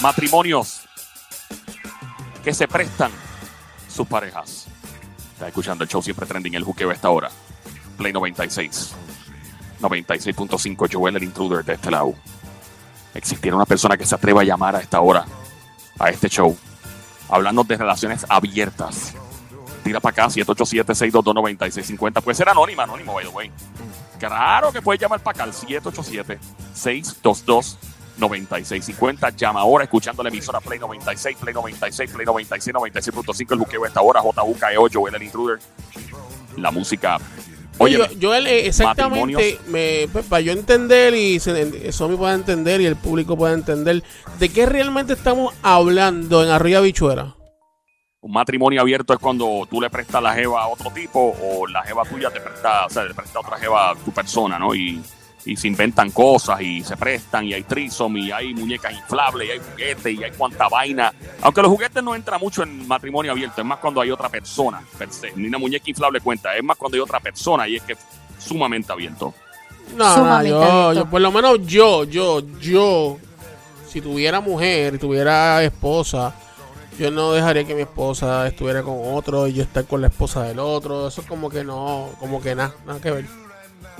Matrimonios que se prestan sus parejas. Está escuchando el show siempre trending, el juqueo esta hora. Play 96. 96.5 Joel el intruder de este lado. Existiera una persona que se atreva a llamar a esta hora a este show. Hablando de relaciones abiertas. Tira para acá, 787-622-9650. Puede ser anónima, anónimo, by the way. Claro que puedes llamar para acá al 787-622-9650. Llama ahora escuchando la emisora Play 96, Play 96, Play 96, 96.5. El buqueo esta hora, JUKEO, Joel el intruder. La música Oye, yo, Joel, eh, exactamente, me, pues, para yo entender y se- Somi pueda entender y el público pueda entender de qué realmente estamos hablando en Arriba Bichuera. Un matrimonio abierto es cuando tú le prestas la jeva a otro tipo o la jeva tuya te presta, o sea, le presta a otra jeva a tu persona, ¿no? Y, y se inventan cosas y se prestan y hay trisom y hay muñecas inflables y hay juguetes y hay cuanta vaina. Aunque los juguetes no entran mucho en matrimonio abierto, es más cuando hay otra persona, per se. Ni una muñeca inflable cuenta, es más cuando hay otra persona y es que es sumamente abierto. No, no, Sumamente yo, abierto. yo, por lo menos yo, yo, yo, si tuviera mujer, tuviera esposa, yo no dejaría que mi esposa estuviera con otro y yo estar con la esposa del otro. Eso es como que no, como que nada, nada que ver.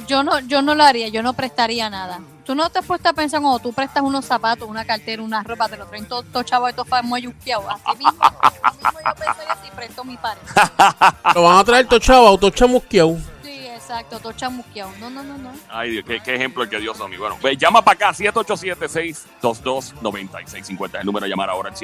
Yo no, yo no lo haría, yo no prestaría nada. Tú no te has puesto a pensar cuando tú prestas unos zapatos, una cartera, una ropa, te lo traen todos todo chavos estos muy yusqueados. Así mismo, así mismo yo pensaría si presto mi pareja. Lo van a traer todo chavo, todo chamusqueado. Exacto, todo chamusqueado. No, no, no, no. Ay, Dios, qué, qué ejemplo el que dio Somi. Bueno, ve, llama para acá, 787-622-9650. El número a llamar ahora, el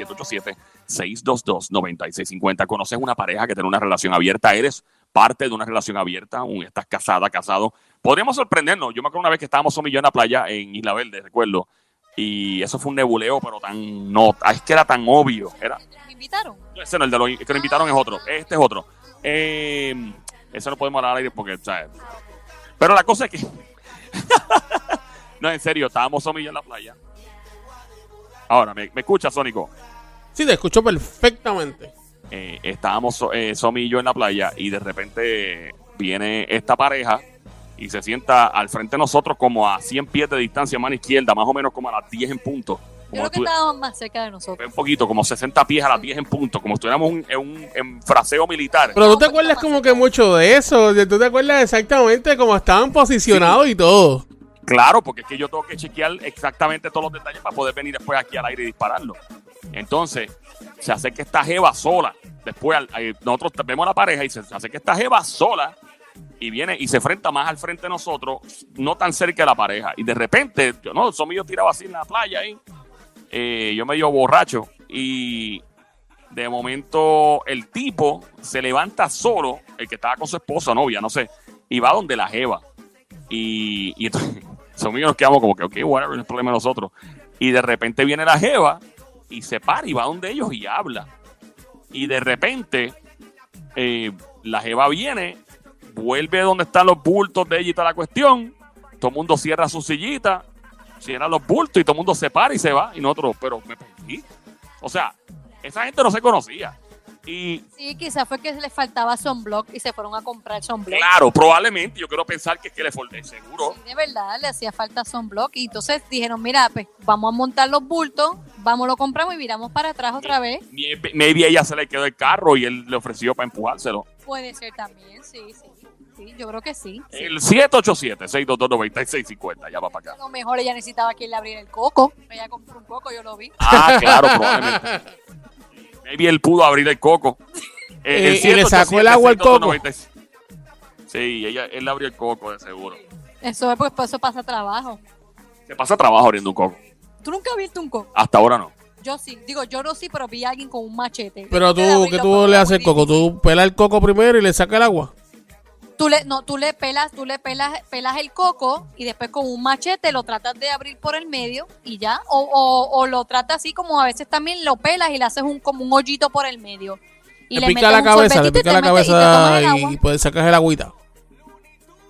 787-622-9650. ¿Conoces una pareja que tiene una relación abierta? ¿Eres parte de una relación abierta? Un- ¿Estás casada, casado? Podríamos sorprendernos. Yo me acuerdo una vez que estábamos Somi y yo en la playa en Isla Verde, recuerdo. Y eso fue un nebuleo, pero tan... No, es que era tan obvio. Era, ¿Me invitaron? no, ese no, el de los que nos invitaron es otro. Este es otro. Eh, ese no podemos hablar al aire porque, ¿sabes? Pero la cosa es que. no, en serio, estábamos Somi en la playa. Ahora, ¿me, me escucha, Sónico? Sí, te escucho perfectamente. Eh, estábamos eh, Somi y yo en la playa y de repente viene esta pareja y se sienta al frente de nosotros como a 100 pies de distancia, mano izquierda, más o menos como a las 10 en punto. Yo creo que estábamos más cerca de nosotros. un poquito, como 60 pies a las 10 en punto, como si estuviéramos un- en un en fraseo militar. Pero tú te acuerdas como que mucho de eso, tú te acuerdas exactamente cómo estaban posicionados y todo. Claro, porque es que yo tengo que chequear exactamente todos los detalles para poder venir después aquí al aire y dispararlo. Entonces, se hace que esta jeva sola. Después, al- eh, nosotros vemos a la pareja y se hace que esta jeva sola y viene y se enfrenta más al frente de nosotros, no tan cerca de la pareja. Y de repente, yo no, son yo tiraba así en la playa ahí. eh, yo medio borracho y de momento el tipo se levanta solo, el que estaba con su esposa, novia, no sé, y va donde la jeva. Y, y entonces, son míos nos como que, ok, whatever, no es problema de nosotros. Y de repente viene la jeva y se para y va donde ellos y habla. Y de repente, eh, la jeva viene, vuelve donde están los bultos de ella y toda la cuestión. Todo el mundo cierra su sillita, cierra los bultos y todo el mundo se para y se va. Y nosotros, pero me perdí. O sea, esa gente no se conocía. Y Sí, quizás fue que les faltaba sunblock y se fueron a comprar sunblock. claro, probablemente, yo quiero pensar que es que le fue seguro. Sí, de verdad, le hacía falta sunblock. Y entonces dijeron, mira, pues vamos a montar los bultos, vamos, lo compramos y viramos para atrás otra vez. Maybe maybe ella se le quedó el carro y él le ofreció para empujárselo. Puede ser también, sí, sí. Sí, yo creo que sí. El 787-622-9650, ya va para A acá. lo mejor ella necesitaba que él le abriera el coco. Ella compró un coco, yo lo vi. Ah, claro, probablemente. Maybe él pudo abrir el coco. Eh, y le sacó el agua al coco. 787-622-96. Sí, ella, él le abrió el coco, de seguro. Eso es porque eso pasa trabajo. Se pasa trabajo abriendo un coco. ¿Tú nunca has visto un coco? Hasta ahora no. Yo sí. Digo, yo no sí, pero vi a alguien con un machete. Pero tú, ¿qué tú le haces al coco? ¿Tú pelas el coco primero y le sacas el agua? Tú le, no, tú le pelas, tú le pelas, pelas el coco y después con un machete lo tratas de abrir por el medio y ya. O, o, o lo tratas así como a veces también lo pelas y le haces un como un hoyito por el medio. Y le le pica metes la cabeza, le y pica la y cabeza agua. y, pues sacas el agüita.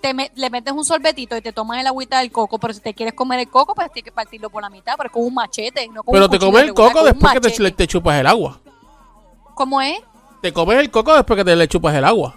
Te me- le metes un sorbetito y te tomas el agüita del coco, pero si te quieres comer el coco, pues tienes que partirlo por la mitad, pero con un machete, no con Pero un te comes el coco después que te, te chupas el agua. ¿Cómo es? Te comes el coco después que te le chupas el agua.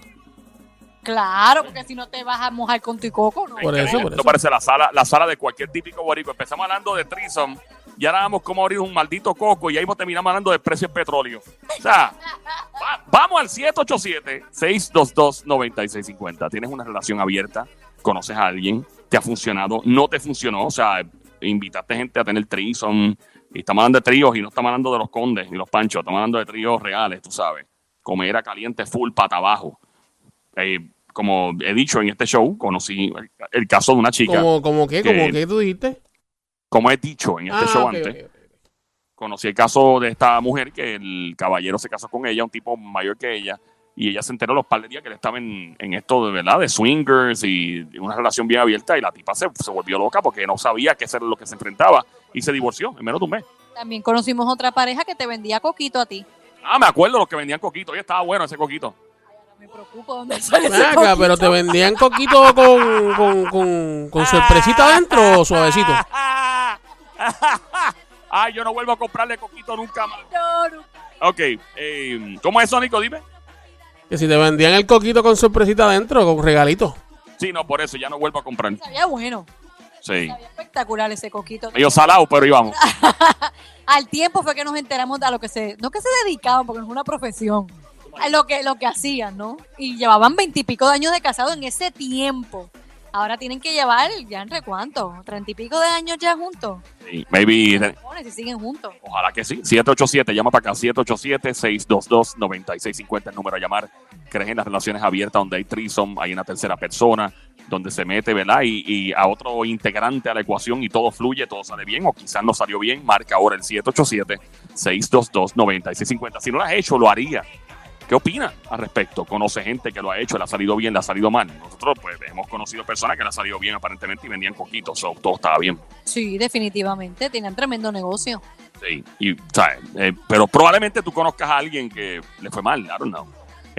Claro, porque si no te vas a mojar con tu coco, ¿no? Por eso, por Esto eso. parece la sala, la sala de cualquier típico boricua. Empezamos hablando de Trison y ahora vamos cómo abrir un maldito coco y ahí terminamos hablando del precio del petróleo. O sea, va- vamos al 787-622-9650. Tienes una relación abierta, conoces a alguien, te ha funcionado, no te funcionó, o sea, invitaste gente a tener Trison y estamos hablando de tríos y no estamos hablando de los condes ni los panchos, estamos hablando de tríos reales, tú sabes. Comera caliente, full, pata abajo. Eh, como he dicho en este show, conocí el, el caso de una chica ¿Cómo, cómo qué? ¿Cómo que- qué tú dijiste? como he dicho en este Ah, show antes, conocí el caso de esta mujer que el caballero se casó con ella, un tipo mayor que ella, y ella se enteró los par de días que él estaba en, en esto de verdad, de swingers y una relación bien abierta, y la tipa se, se volvió loca porque no sabía qué era lo que se enfrentaba y se divorció en menos de un mes. También conocimos otra pareja que te vendía coquito a ti. Ah, me acuerdo los que vendían coquito, oye, estaba bueno ese coquito. Me preocupo dónde sale ese acá, coquito. pero te vendían coquito con, con, con, con sorpresita adentro o suavecito. Ay, yo no vuelvo a comprarle coquito nunca más. No, no. Ok, eh, ¿cómo es, Sónico? Dime. Que si te vendían el coquito con sorpresita adentro, con regalito. Sí, no, por eso ya no vuelvo a comprar. Sabía bueno. Sí. Sabía espectacular ese coquito. Medio salado, pero íbamos. Al tiempo fue que nos enteramos de a lo que se, no que se dedicaban, porque no es una profesión, lo que, lo que hacían, ¿no? Y llevaban veintipico de años de casado en ese tiempo. Ahora tienen que llevar, ya entre cuánto, treinta y pico de años ya juntos. Sí, maybe, y siguen juntos. ojalá que sí. 787, llama para acá. 787-622-9650, el número a llamar. ¿Crees en las relaciones abiertas donde hay threesome, hay una tercera persona, donde se mete, ¿verdad? Y, y a otro integrante a la ecuación y todo fluye, todo sale bien, o quizás no salió bien. Marca ahora el 787-622-9650. Si no lo has hecho, lo haría. ¿Qué opina al respecto? Conoce gente que lo ha hecho, le ha salido bien, le ha salido mal. Nosotros pues hemos conocido personas que le ha salido bien aparentemente y vendían coquitos, so, todo estaba bien. Sí, definitivamente, tienen tremendo negocio. Sí, y, ¿sabes? Eh, pero probablemente tú conozcas a alguien que le fue mal, I don't know.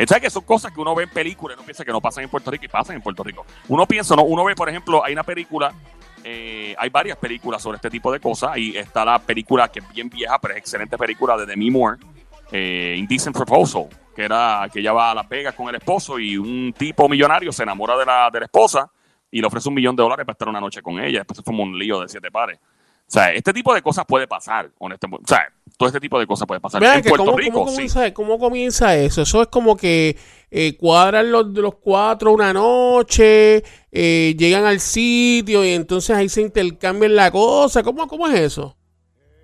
¿Sabes que son cosas que uno ve en películas y uno piensa que no pasan en Puerto Rico y pasan en Puerto Rico? Uno piensa, no, uno ve, por ejemplo, hay una película, eh, hay varias películas sobre este tipo de cosas y está la película que es bien vieja, pero es excelente película de Demi Moore, eh, Indecent Proposal, que era que ella va a Las Vegas con el esposo y un tipo millonario se enamora de la, de la esposa y le ofrece un millón de dólares para estar una noche con ella. Después se forma un lío de siete pares. O sea, este tipo de cosas puede pasar, honestamente. O sea, todo este tipo de cosas puede pasar. Vean en que Puerto ¿cómo, Rico, cómo sí. comienza, ¿Cómo comienza eso? Eso es como que eh, cuadran los, los cuatro una noche, eh, llegan al sitio y entonces ahí se intercambian la cosa. ¿Cómo, cómo es eso?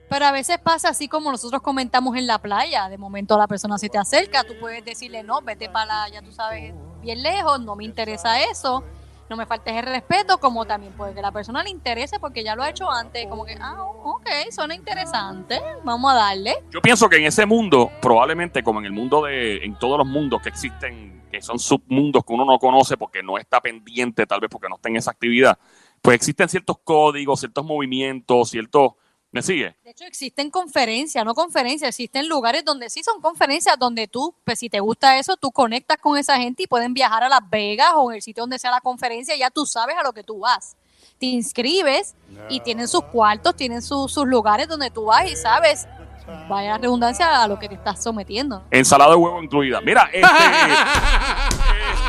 Pero a veces pasa así como nosotros comentamos en la playa. De momento la persona se te acerca, tú puedes decirle, no, vete para ya tú sabes, bien lejos, no me interesa eso, no me faltes el respeto, como también puede que la persona le interese porque ya lo ha hecho antes, como que, ah, ok, suena interesante, vamos a darle. Yo pienso que en ese mundo, probablemente como en el mundo de, en todos los mundos que existen, que son submundos que uno no conoce porque no está pendiente, tal vez porque no está en esa actividad, pues existen ciertos códigos, ciertos movimientos, ciertos, ¿me sigue? De hecho, existen conferencias, no conferencias, existen lugares donde sí son conferencias, donde tú, pues si te gusta eso, tú conectas con esa gente y pueden viajar a Las Vegas o en el sitio donde sea la conferencia, y ya tú sabes a lo que tú vas. Te inscribes y tienen sus cuartos, tienen su- sus lugares donde tú vas y sabes, vaya la redundancia, a lo que te estás sometiendo. Ensalada de huevo incluida. Mira, este,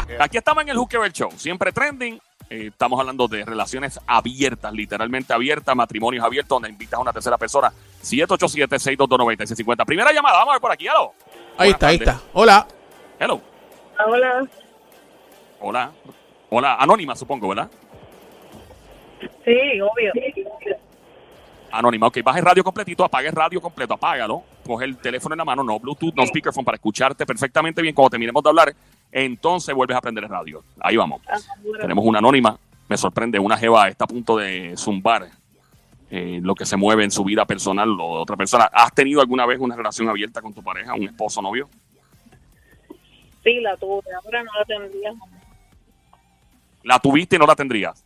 eh, aquí estamos en el Hooker Show, siempre trending. Eh, estamos hablando de relaciones abiertas, literalmente abiertas, matrimonios abiertos, donde invitas a una tercera persona. 787-622-9650. Primera llamada, vamos a ver por aquí. Hello. Ahí Buenas está, ahí está. Hola. Hello. Hola, Hola. Hola, anónima, supongo, ¿verdad? sí, obvio. Anónima, ok. Baja el radio completito, apaga el radio completo, apágalo. Coge el teléfono en la mano, no Bluetooth, no speakerphone, para escucharte perfectamente bien cuando terminemos de hablar. Entonces vuelves a prender el radio. Ahí vamos. Tenemos una anónima. Me sorprende, una jeva está a punto de zumbar eh, lo que se mueve en su vida personal o de otra persona. ¿Has tenido alguna vez una relación abierta con tu pareja, un esposo, novio? Sí, la tuve, ahora no la tendría. ¿La tuviste y no la tendrías?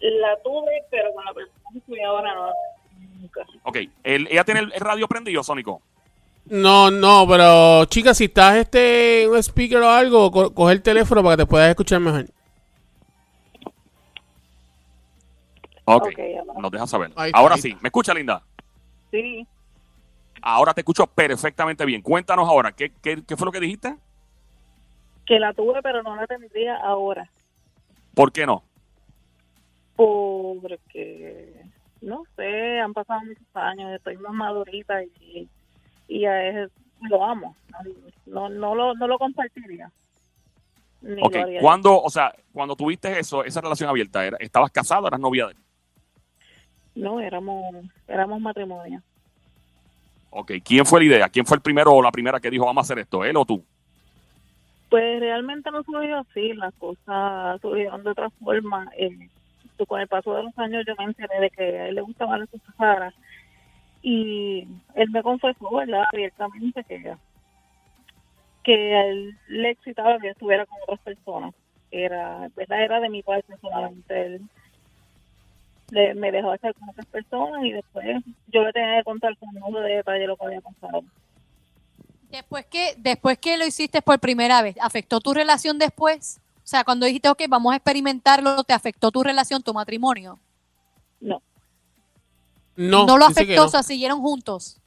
La tuve, pero con la persona que estoy ahora no la tengo nunca. Ok. El- ¿Ella tiene el, el radio prendido, Sónico? No, no, pero chica, si estás este en un speaker o algo, co- coge el teléfono para que te puedas escuchar mejor. Ok. Ok, ahora. Nos dejas saber. Ahí está, Ahora ahí sí. ¿Me escucha, linda? Sí, Ahora te escucho perfectamente bien. Cuéntanos ahora, ¿qué, qué, qué fue lo que dijiste? Que la tuve, pero no la tendría ahora. ¿Por qué no? Porque, no sé, han pasado muchos años, estoy más madurita y, y a él lo amo. No, no, lo, no lo compartiría. Ni Ok, lo cuando, o sea, cuando tuviste eso, esa relación abierta, ¿estabas casado o eras novia de él? No, éramos, éramos matrimonio. Ok, ¿quién fue la idea? ¿Quién fue el primero o la primera que dijo vamos a hacer esto? ¿Él o tú? Pues realmente no surgió así, las cosas surgieron de otra forma. Eh, con el paso de los años yo me enteré de que a él le gustaban las cosas raras y él me confesó, ¿verdad? Abiertamente que, que a él le excitaba que estuviera con otras personas. Era, ¿verdad? Era de mi parte solamente. Él le- me dejó estar con otras personas y después yo le tenía que contar con uno de detalle lo que había pasado. Después que, después que lo hiciste por primera vez, ¿afectó tu relación después? O sea, cuando dijiste, ok, vamos a experimentarlo, ¿te afectó tu relación, tu matrimonio? No, No, No, lo afectó, no. o sea, siguieron juntos.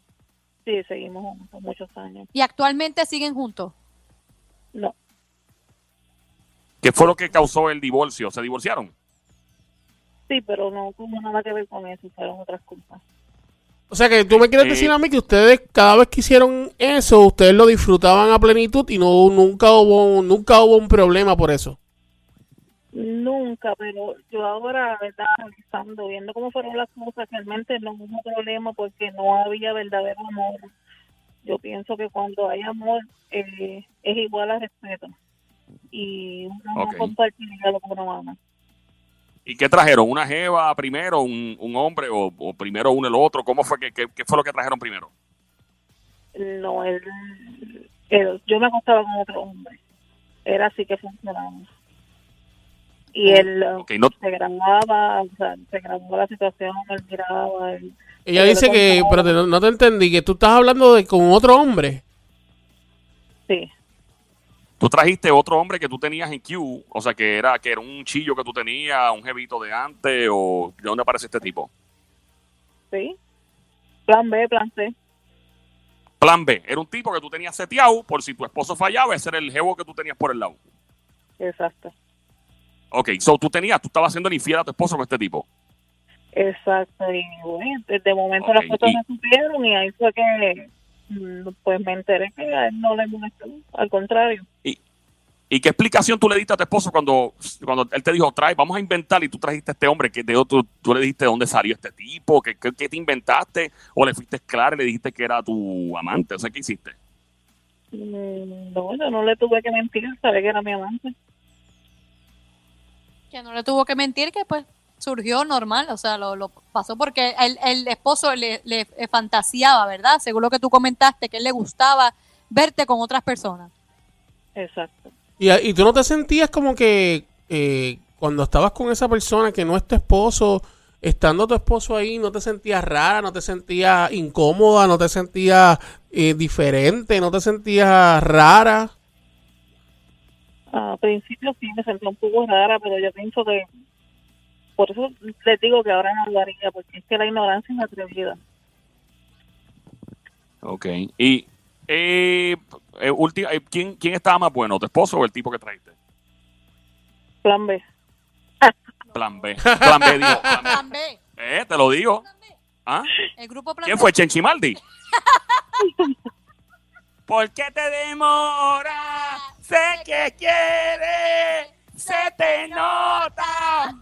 sí, seguimos juntos muchos años. Y actualmente siguen juntos. No. ¿Qué fue lo que causó el divorcio? ¿Se divorciaron? Sí, pero no tuvo nada que ver con eso, fueron otras cosas. O sea que tú me quieres Eh, decir a mí que ustedes cada vez que hicieron eso, ustedes lo disfrutaban a plenitud y no nunca hubo nunca hubo un problema por eso. Nunca, pero yo ahora, ¿verdad? Analizando, viendo cómo fueron las cosas, realmente no hubo problema porque no había verdadero amor. Yo pienso que cuando hay amor eh, es igual a respeto. Y uno Ok. no compartiría lo que uno ama. ¿Y qué trajeron? ¿Una jeva primero, un, un hombre o, o primero uno el otro? ¿Cómo fue que, qué, qué fue lo que trajeron primero? No, él, él- yo me acostaba con otro hombre. Era así que funcionaba. Y él no, se grababa, o sea, se grababa la situación, él miraba, él, Ella dice que, pero no, no te entendí, que tú estás hablando de con otro hombre. sí, tú trajiste otro hombre que tú tenías en Q, o sea, que era que era un chillo que tú tenías, un jevito de antes, o ¿de dónde aparece este tipo? sí. Plan B, plan C. Plan B, era un tipo que tú tenías seteado por si tu esposo fallaba, ese era el jevo que tú tenías por el lado. Exacto. Ok, so tú tenías, tú estabas haciendo infiel a tu esposo con este tipo. Exacto, y bueno, desde momento las fotos y- se supieron y ahí fue que mm, pues me enteré que a él no le molestó, al contrario. ¿Y qué explicación tú le diste a tu esposo cuando, cuando él te dijo, trae, vamos a inventar y tú trajiste a este hombre? que de otro, tú le dijiste de dónde salió este tipo? ¿Qué, qué, qué te inventaste? ¿O le fuiste claro y le dijiste que era tu amante? O sea, ¿qué hiciste? Mm, No, yo no le tuve que mentir, sabía que era mi amante. Que no le tuvo que mentir, que pues surgió normal, o sea, lo, lo pasó porque el, el esposo le, le fantaseaba, ¿verdad? Según lo que tú comentaste, que él le gustaba verte con otras personas. Exacto. Y, y tú no te sentías como que eh, cuando estabas con esa persona que no es tu esposo, estando tu esposo ahí, no te sentías rara, no te sentías incómoda, no te sentías eh, diferente, no te sentías rara. Al principio sí me sentí un poco rara, pero yo pienso que por eso les digo que ahora no lo haría, porque es que la ignorancia es atrevida. Ok. Y, eh, eh, ulti- eh, ¿quién, ¿quién estaba más bueno, tu esposo o el tipo que trajiste? Plan B. Plan B. Plan B, dijo. Plan B. Plan B. Eh, te lo digo. ¿Ah? El grupo Plan ¿Quién B. fue Chenchimaldi? ¿Por qué te demora? Sé que quiere, se te nota.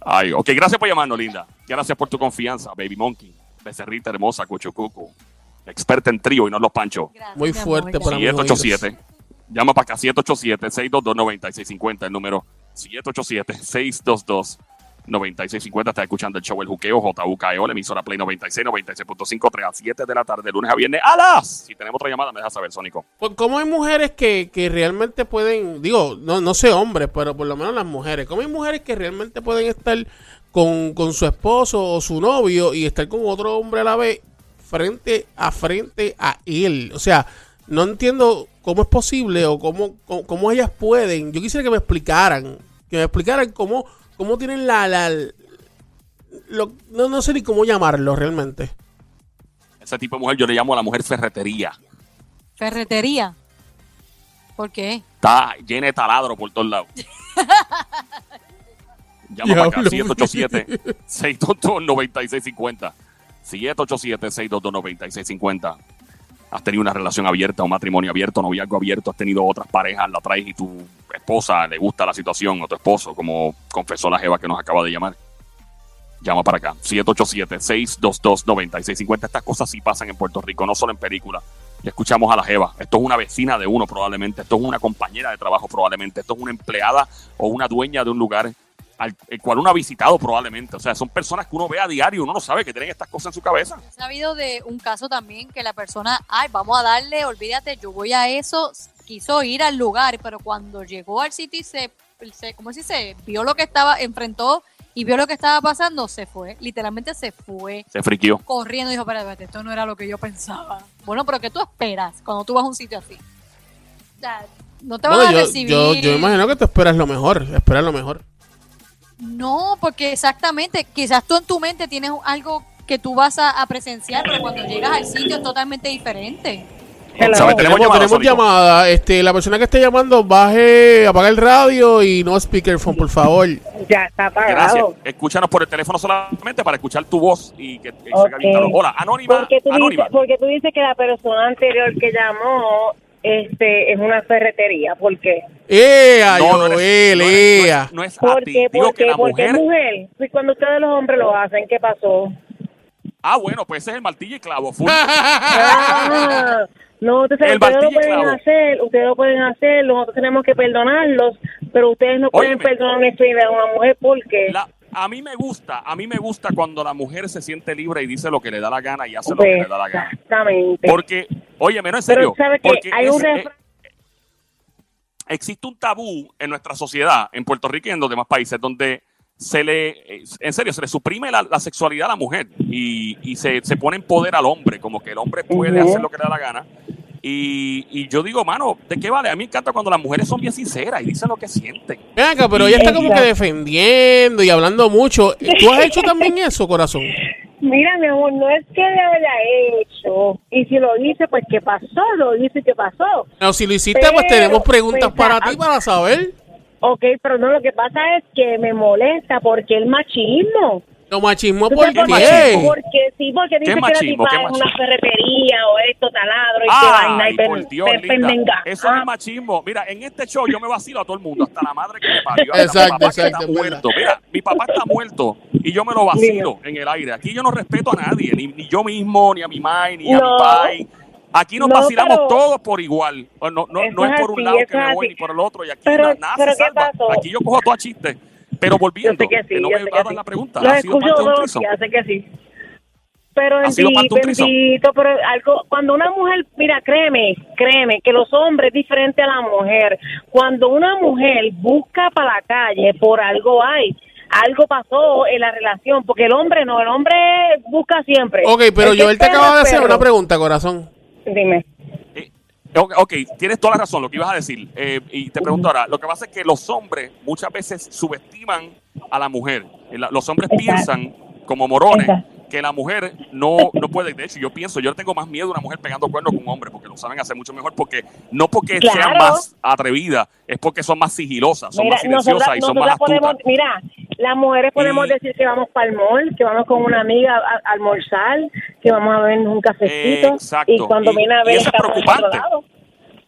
Ay, ok, gracias por llamarnos, linda. Gracias por tu confianza, Baby Monkey. Becerrita hermosa, Cuchucucu. Experta en trío y no en los panchos. Gracias, Muy fuerte para mí. 787. Llama para acá, 787-622-9650, el número 787-622-9650. Está escuchando el show El Juqueo, JUKEO, la emisora Play 96, 96.5, 3 a 7 de la tarde, lunes a viernes, a las. Si tenemos otra llamada, me dejas saber, Sónico. ¿Cómo hay mujeres que, que realmente pueden, digo, no, no sé hombres, pero por lo menos las mujeres, ¿cómo hay mujeres que realmente pueden estar con, con su esposo o su novio y estar con otro hombre a la vez frente a frente a él? O sea, no entiendo cómo es posible o cómo, cómo ellas pueden. Yo quisiera que me explicaran, que me explicaran cómo, cómo tienen la... la lo- no, no sé ni cómo llamarlo realmente. Ese tipo de mujer yo le llamo a la mujer ferretería. Ferretería. ¿Por qué? Está llena de taladro por todos lados. Llama para acá, Diablo. 787-622-9650. 787-622-9650. Has tenido una relación abierta, un matrimonio abierto, noviazgo abierto, has tenido otras parejas, la traes y tu esposa le gusta la situación, o tu esposo, como confesó la Jeva que nos acaba de llamar. Llama para acá, 787-622-9650. Estas cosas sí pasan en Puerto Rico, no solo en películas. Le escuchamos a la Jeva. Esto es una vecina de uno probablemente, esto es una compañera de trabajo probablemente, esto es una empleada o una dueña de un lugar al el cual uno ha visitado probablemente. O sea, son personas que uno ve a diario, uno no sabe que tienen estas cosas en su cabeza. He sabido de un caso también que la persona, ay, vamos a darle, olvídate, yo voy a eso, quiso ir al lugar, pero cuando llegó al sitio y se, se ¿cómo se dice? Vio lo que estaba, enfrentó y vio lo que estaba pasando, se fue, literalmente se fue Se friquió. corriendo y dijo, espérate, espérate, esto no era lo que yo pensaba. Bueno, pero ¿qué tú esperas cuando tú vas a un sitio así? O sea, no te van Bueno, a yo, recibir. yo, yo imagino que tú esperas lo mejor, esperas lo mejor. No, porque exactamente, quizás tú en tu mente tienes algo que tú vas a, a presenciar, pero cuando llegas al sitio es totalmente diferente. Tenemos Tenemos, llamada, tenemos Sónico. llamada. Este, la persona que esté llamando, baje, apaga el radio y no speakerphone, por favor. Ya está Gracias. apagado. Escúchanos por el teléfono solamente para escuchar tu voz y que, que se Ok. haga bien claro. Hola, Anónima. Porque tú, Anónima. dices, porque tú dices que la persona anterior que llamó este es una ferretería. ¿Por qué? ¡Ea, No, no, Joel, eres- no es- no es- no es a ¿Por ti. qué? Digo ¿Por que la Porque es mujer. mujer. Y cuando ustedes los hombres lo hacen, ¿qué pasó? Ah, bueno, pues ese es el martillo y clavo. Ah, no, ustedes, El ustedes lo pueden clavo. hacer, ustedes lo pueden hacer, nosotros tenemos que perdonarlos, pero ustedes no pueden Óyeme. perdonar una a una mujer porque La- a mí me gusta, a mí me gusta cuando la mujer se siente libre y dice lo que le da la gana y hace lo que le da la gana. exactamente. Porque, oye, no en pero serio. sabes que porque hay un es- eh, existe un tabú en nuestra sociedad, en Puerto Rico y en los demás países, donde se le, eh, en serio, se le suprime la, la sexualidad a la mujer y, y se, se pone en poder al hombre, como que el hombre puede hacer lo que le da la gana. Y, y yo digo, mano, ¿de qué vale? A mí me encanta cuando las mujeres son bien sinceras y dicen lo que sienten. Ven acá, pero ella está como que defendiendo y hablando mucho. ¿Tú has hecho también eso, corazón? Mira, mi amor, no es que le haya hecho. Y si lo hice, pues ¿qué pasó? Lo hice, ¿qué pasó? Pero si lo hiciste, pues tenemos preguntas pues, para ti para saber. Ok, pero no, lo que pasa es que me molesta porque el machismo. Lo machismo, ¿Tú ¿por qué? Porque sí, porque dice que la tipa ¿Qué es una ferretería o esto, taladro y qué vaina. Ay, Y pendenga. Eso no Ah, es machismo. Mira, en este show yo me vacilo a todo el mundo, hasta la madre que me parió. hasta Exacto, mi papá que exacto, está es muerto. Mira, mi papá está muerto y yo me lo vacilo en el aire. Aquí yo no respeto a nadie, ni, ni yo mismo, ni a mi mai, ni a mi pai. Aquí nos No, vacilamos pero- todos por igual. No, no, no, es por un lado que me voy así. ni por el otro. Y aquí Pero- na- nada pero se ¿qué salva. pasó? Aquí yo cojo todo a chiste. Pero Yo volviendo, sé que sí, que no yo me sé que hagas sí. la pregunta. Los ha sido escucho parte de un todos los threesome. días, sé que sí. Pero bendito, bendito, pero algo, cuando una mujer, mira, créeme, créeme, que los hombres es diferente a la mujer. Cuando una mujer busca para la calle, por algo hay. Algo pasó en la relación, porque el hombre no, el hombre busca siempre. Ok, pero que Joel te acaba de hacer una pregunta, corazón. Dime. Ok, tienes toda la razón, lo que ibas a decir. Eh, y te pregunto ahora, lo que pasa es que los hombres muchas veces subestiman a la mujer. Eh, Los hombres Exacto. piensan, como morones, Exacto. que la mujer no, no puede. De hecho, yo pienso, yo tengo más miedo a una mujer pegando cuernos que un hombre, porque lo saben hacer mucho mejor, porque no porque sean más atrevidas, es porque son más sigilosas, son Mira, más silenciosas nosotras, y son más podemos, astutas. mira, las mujeres podemos Y- decir que vamos para el mall, que vamos con una amiga a, a almorzar, que vamos a ver un cafecito. Exacto. Y cuando Y- viene a y ver.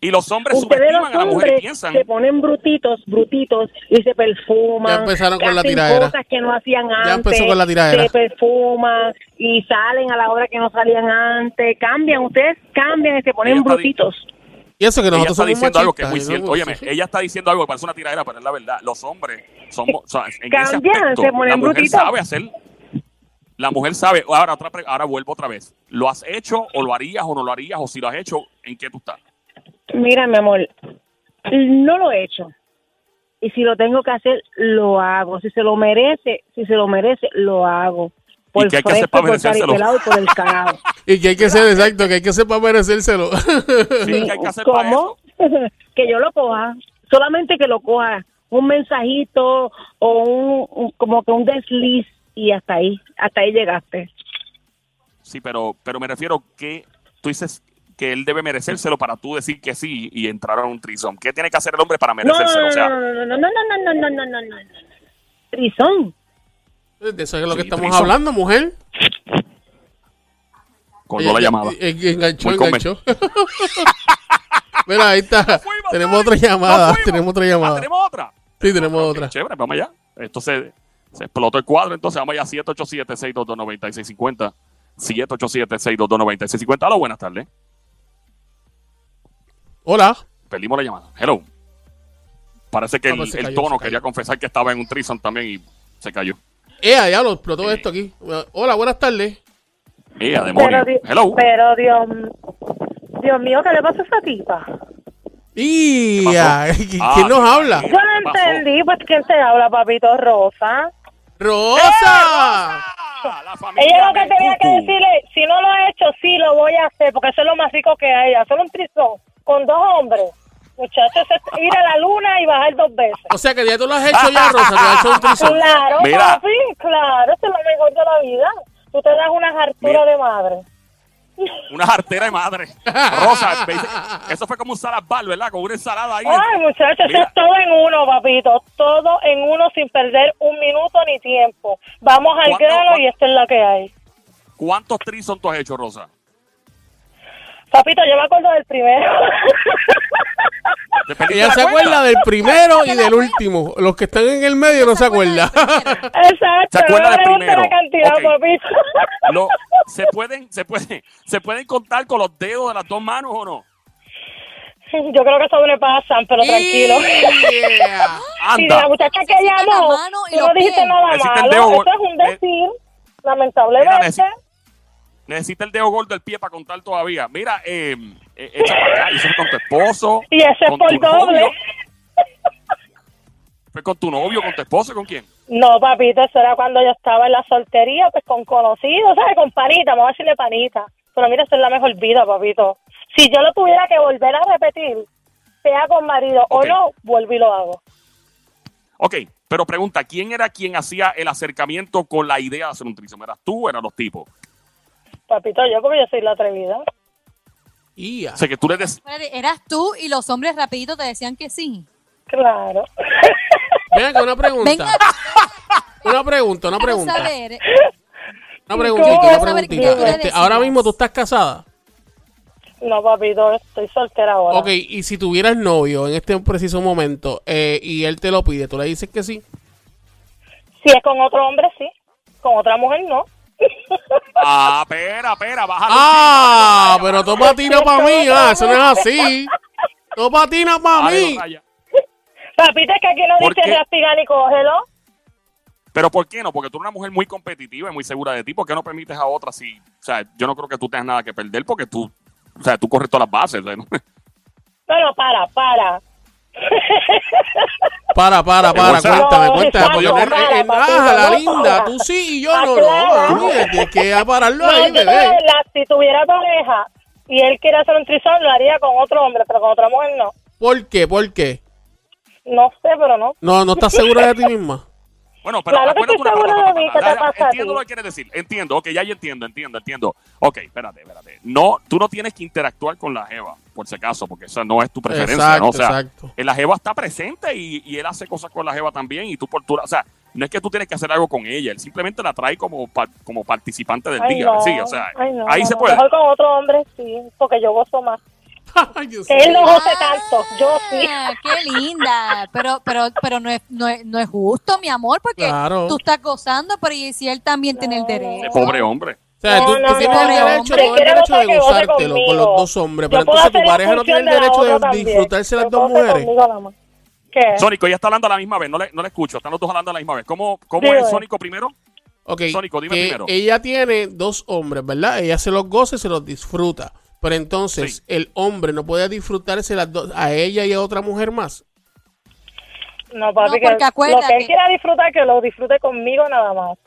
Y los hombres Ustedes subestiman los a la mujer y hombres piensan. se ponen brutitos, brutitos y se perfuman. Ya empezaron con la tiradera. cosas que no hacían antes. Ya empezó con la tiradera. Se perfuman y salen a la hora que no salían antes. Cambian, ustedes cambian y se ponen di- brutitos. Y eso que ella nosotros está somos diciendo algo que es muy cierto. ¿no? Óyeme, Sí. ella está diciendo algo que parece una tiradera, pero es la verdad. Los hombres somos, o sea, en ese Cambian, aspecto, se ponen la mujer brutitos. sabe hacer. La mujer sabe. Ahora, otra, pre- ahora vuelvo otra vez. ¿Lo has hecho o lo harías o no lo harías? O si lo has hecho, ¿en qué tú estás? Mira, mi amor, no lo he hecho. Y si lo tengo que hacer, lo hago. Si se lo merece, si se lo merece, lo hago. Por qué hay que hacer para merecérselo? y por el carajo. Y que hay que hacer, exacto, que hay que hacer para merecérselo. Sí, ¿qué hay que hacer ¿Cómo? que yo lo coja. Solamente que lo coja. Un mensajito o un, un- como que un desliz y hasta ahí, hasta ahí llegaste. Sí, pero, pero me refiero que tú dices, que él debe merecérselo para tú decir que sí y entrar a un trison? ¿Qué tiene que hacer el hombre para No, no, merecérselo? no, o sea, no, no, no, no, no, no, no, no, no, no, no. Trizón. De eso es lo que estamos Trison. hablando, mujer. colgó la llamada. enganchó, Muy enganchó. Mira, ahí está. fuimos, Tenemos otra llamada. Tenemos otra Ah, llamada. ¿Tenemos otra? Sí, tenemos otra. Chévere, vamos allá. Esto se, se explotó el cuadro, entonces vamos allá 787-622-9650. 787-622-9650. Hola, buenas tardes. Hola. Perdimos la llamada. Hello. Parece que Ah, el, pues el tono quería confesar que estaba en un trison también y se cayó. Eh, ya lo explotó Eh. esto aquí. Hola, buenas tardes. ¡Eh, a demonio! Pero, di- Hello. pero Dios, Dios mío, ¿qué le pasa a esa tipa? Y ah, ¿quién Ah, nos ¿qué habla? Yo ¿Qué no entendí, pues ¿quién te habla, papito Rosa? Rosa. La familia Ella lo que tenía que decirle, si no lo he hecho, sí lo voy a hacer, porque eso es lo más rico que hay. Hacer un trizón con dos hombres. Muchachos, es ir a la luna y bajar dos veces. O sea que ya tú lo has hecho ya, Rosa. Te has hecho un trisón. Claro, Mira. papi, claro, eso es lo mejor de la vida. Tú te das una hartura de madre. Una jartera de madre. Rosa, eso fue como un salad bar, ¿verdad? Con una ensalada ahí. Ay, muchachos, eso es todo en uno, papito. Todo en uno sin perder un minuto ni tiempo. Vamos al ¿Cuánto- grano y esto es lo que hay. ¿Cuántos trison tú has hecho, Rosa? Papito, yo me acuerdo del primero. ¿Te perdiste Ella la se acuerda del primero y del último. Los que están en el medio no se acuerdan. Exacto. ¿Se acuerda no del primero? la cantidad, Ok. papito. Lo- ¿se, pueden, se, puede, ¿Se pueden contar con los dedos de las dos manos o no? Yo creo que sobrepasan, pero tranquilo. Yeah. Y de Anda. la muchacha que llamó, tú no dijiste nada malo. dedo, Eso es un eh, decir, lamentablemente. Necesita- el dedo gordo del pie para contar todavía. Mira, eh, eh, echa para acá. Y eso fue con tu esposo. Y ese es por doble. novio. ¿Fue con tu novio, con tu esposo, con quién? No, papito, eso era cuando yo estaba en la soltería, pues con conocidos, ¿sabes? Con panita, vamos a decirle panita. Pero mira, esa es la mejor vida, papito. Si yo lo tuviera que volver a repetir, sea con marido o no, vuelvo y lo hago. Ok, pero pregunta, ¿quién era quien hacía el acercamiento con la idea de hacer un trisom? ¿Eras tú o eran los tipos? Papito, yo porque yo soy la atrevida. Yeah. O sea, que tú le des... Eras tú y los hombres rapidito te decían que sí. Claro. Venga, que una pregunta. Venga, Una pregunta, una pregunta. saber. Una preguntita, una preguntita. Este, ahora mismo tú estás casada. No, papito, estoy soltera ahora. Ok, y si tuvieras novio en este preciso momento eh, y él te lo pide, ¿tú le dices que sí? Si es con otro hombre, sí. Con otra mujer, no. Ah, espera, espera, bájalo. Ah, pero tú patinas para mí, ah, eso no es así. Tú patinas para mí. raya. Papito, es que aquí no ¿Por dice qué? raspigar ni cógelo. Pero ¿por qué no? Porque tú eres una mujer muy competitiva y muy segura de ti. ¿Por qué no permites a otra si... O sea, yo no creo que tú tengas nada que perder porque tú... O sea, tú corres todas las bases. ¿no? Bueno, para, para. Para, para, para, cuéntame, no, cuéntame. para, papito, ah, la no linda, tú sí y yo no, no. Mira, tienes que pararlo No, ahí, bebé. si tuviera pareja y él quiere hacer un trizón, lo haría con otro hombre, pero con otra mujer no. ¿Por qué? ¿Por qué? No sé, pero no. No, no estás segura de ti misma. Bueno, pero Claro que acuérdate una cosa. de mí, ¿qué te pasa a Entiendo ti? lo que quieres decir. Entiendo, ok, ya yo entiendo, entiendo, entiendo. Ok, espérate, espérate. No, tú no tienes que interactuar con la Jeva, por si acaso, porque esa no es tu preferencia, Exacto, ¿no? O sea, exacto. la Jeva está presente y, y él hace cosas con la Jeva también y tú por tu... O sea, no es que tú tienes que hacer algo con ella, él simplemente la trae como, como participante del Ay, día. no. Sí, o sea, Ay, no, ahí no, se no. puede. Mejor con otro hombre, sí, porque yo gozo más. Él no goce tanto, yo sí. Ah, qué linda. Pero, pero, pero no es, no es, no es justo, mi amor, porque Claro. tú estás gozando, pero y si él también tiene el derecho. pobre hombre. O sea, tú, No, tú no, tienes el derecho, todo el derecho de gozártelo con los dos hombres. Pero entonces tu pareja no tiene el derecho de también. disfrutarse las dos mujeres. Sónico, ella está hablando a la misma vez, no le, no le escucho, están los dos hablando a la misma vez. ¿Cómo, cómo es Sónico primero? Ok, Sónico, dime primero. ella tiene dos hombres, ¿verdad? Ella se los goza y se los disfruta. Pero entonces Sí. el hombre no puede disfrutarse las dos, a ella y a otra mujer más. No, papi, No, que porque lo que él quiera disfrutar, que lo disfrute conmigo nada más.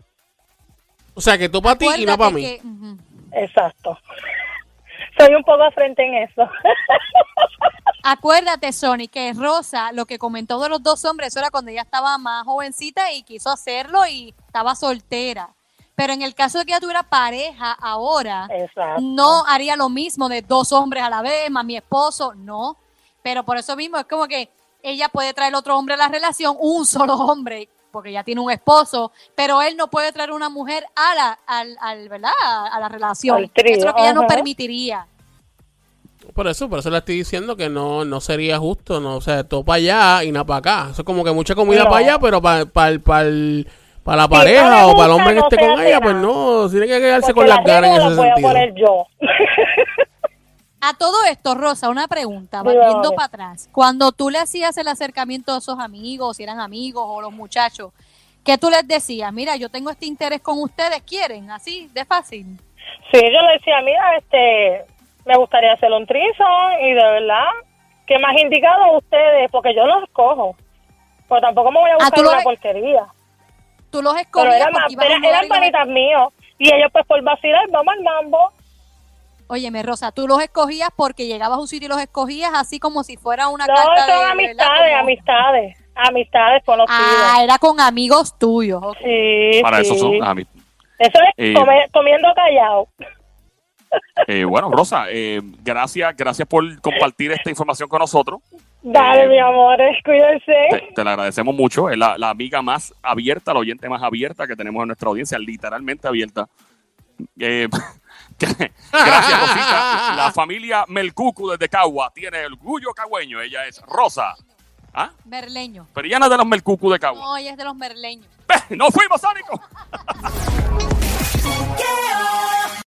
O sea, que tú para ti y no para mí. que-. Exacto. Soy un poco frente en eso. Acuérdate, Sony, que Rosa, lo que comentó de los dos hombres, eso era cuando ella estaba más jovencita y quiso hacerlo y estaba soltera. Pero en el caso de que ella tuviera pareja ahora, Exacto. no haría lo mismo de dos hombres a la vez, más mi esposo, no. Pero por eso mismo es como que ella puede traer otro hombre a la relación, un solo hombre, porque ya tiene un esposo, pero él no puede traer una mujer a la, al, al, ¿verdad? a la relación. Trío, eso es lo que ella no permitiría. Por eso, por eso le estoy diciendo que no, no sería justo, no, o sea, todo para allá y nada para acá. Eso es como que mucha comida No. para allá, pero para para para la Si pareja no o para el hombre que no esté con ella, pues no, tiene que quedarse Porque con las ganas en ese voy a sentido. poner yo. A todo esto, Rosa, una pregunta, volviendo para atrás. Cuando tú le hacías el acercamiento a esos amigos, si eran amigos o los muchachos, ¿qué tú les decías? Mira, yo tengo este interés con ustedes, ¿quieren? Así, de fácil. Sí, yo le decía, mira, este, me gustaría hacer un trison y de verdad, que más indicado a ustedes, porque yo los escojo. Pero tampoco me voy a Ah, buscar lo una ves- porquería. Tú los Pero escogías eran, porque más, eran, eran panitas míos. Y ellos pues por vacilar, vamos al mambo. Óyeme, Rosa, tú los escogías porque llegabas a un sitio y los escogías así como si fuera una No, carta de... son ¿verdad? amistades, Como- amistades. Amistades conocidas. Ah, era con amigos tuyos. sí, Para sí. eso son a mí. Eso es Eh, comer- comiendo callado. Eh, bueno, Rosa, eh, gracias, gracias por compartir esta información con nosotros. Dale, eh, mi amores, cuídense. Te, te la agradecemos mucho. Es la, la amiga más abierta, la oyente más abierta que tenemos en nuestra audiencia, literalmente abierta. Eh, gracias, Rosita. La familia Melcucu desde Cagua tiene el orgullo cagüeño. Ella es Rosa. ¿Ah? Merleño. Pero ella no es de los Melcucu de Cagua. No, ella es de los merleños. ¡No fuimos, Sánico!